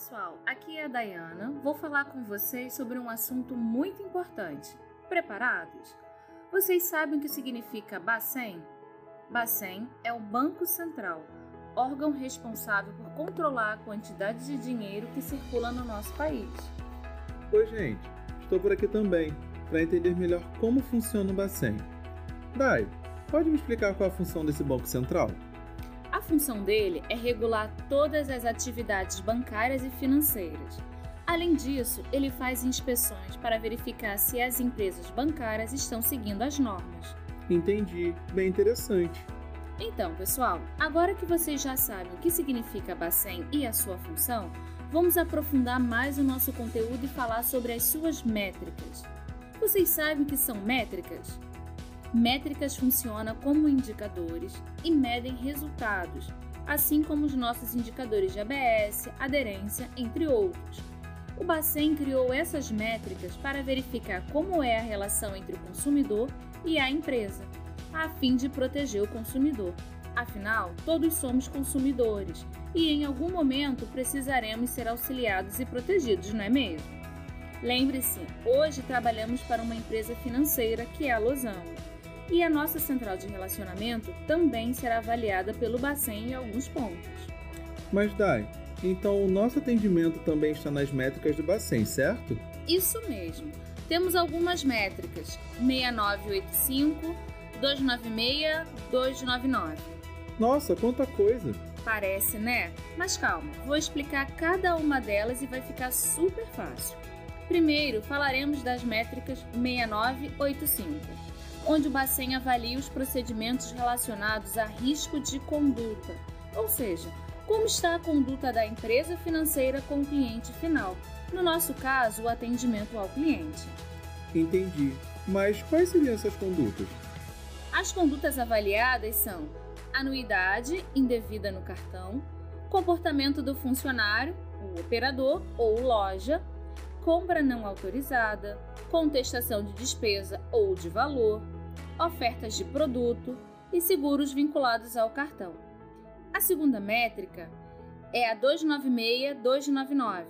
pessoal, aqui é a Dayana. Vou falar com vocês sobre um assunto muito importante. Preparados? Vocês sabem o que significa Bacen? Bacen é o Banco Central, órgão responsável por controlar a quantidade de dinheiro que circula no nosso país. Oi, gente. Estou por aqui também para entender melhor como funciona o Bacen. Dai, pode me explicar qual é a função desse Banco Central? A função dele é regular todas as atividades bancárias e financeiras. Além disso, ele faz inspeções para verificar se as empresas bancárias estão seguindo as normas. Entendi, bem interessante. Então, pessoal, agora que vocês já sabem o que significa Bacen e a sua função, vamos aprofundar mais o nosso conteúdo e falar sobre as suas métricas. Vocês sabem o que são métricas? Métricas funcionam como indicadores e medem resultados, assim como os nossos indicadores de ABS, aderência, entre outros. O Bacen criou essas métricas para verificar como é a relação entre o consumidor e a empresa, a fim de proteger o consumidor. Afinal, todos somos consumidores e em algum momento precisaremos ser auxiliados e protegidos, não é mesmo? Lembre-se, hoje trabalhamos para uma empresa financeira que é a Losango e a nossa central de relacionamento também será avaliada pelo Bacen em alguns pontos. Mas, Dai, então o nosso atendimento também está nas métricas do Bacen, certo? Isso mesmo. Temos algumas métricas: 6985, 296, 299. Nossa, quanta coisa! Parece, né? Mas calma, vou explicar cada uma delas e vai ficar super fácil. Primeiro, falaremos das métricas 6985 onde o Bacen avalia os procedimentos relacionados a risco de conduta, ou seja, como está a conduta da empresa financeira com o cliente final, no nosso caso, o atendimento ao cliente. Entendi. Mas quais seriam essas condutas? As condutas avaliadas são anuidade indevida no cartão, comportamento do funcionário, o operador ou loja, compra não autorizada, contestação de despesa ou de valor, ofertas de produto e seguros vinculados ao cartão. A segunda métrica é a 296-299,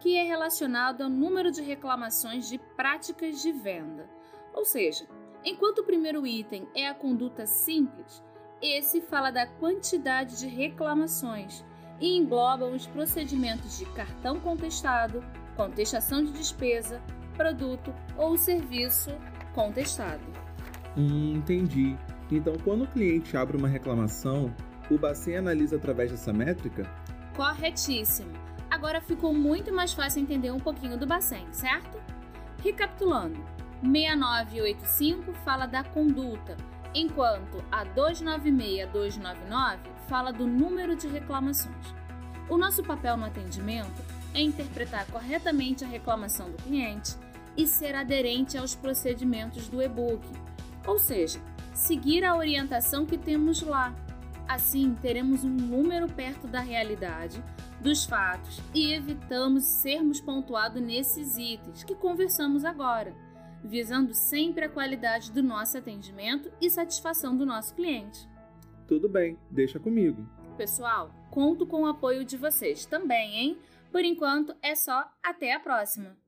que é relacionada ao número de reclamações de práticas de venda. Ou seja, enquanto o primeiro item é a conduta simples, esse fala da quantidade de reclamações e engloba os procedimentos de cartão contestado, contestação de despesa, produto ou serviço contestado. Hum, entendi. Então, quando o cliente abre uma reclamação, o Bacen analisa através dessa métrica? Corretíssimo. Agora ficou muito mais fácil entender um pouquinho do Bacen, certo? Recapitulando, 6985 fala da conduta, enquanto a 296-299 fala do número de reclamações. O nosso papel no atendimento é interpretar corretamente a reclamação do cliente e ser aderente aos procedimentos do e-book, ou seja, seguir a orientação que temos lá. Assim, teremos um número perto da realidade, dos fatos e evitamos sermos pontuados nesses itens que conversamos agora, visando sempre a qualidade do nosso atendimento e satisfação do nosso cliente. Tudo bem, deixa comigo. Pessoal, conto com o apoio de vocês também, hein? Por enquanto é só, até a próxima!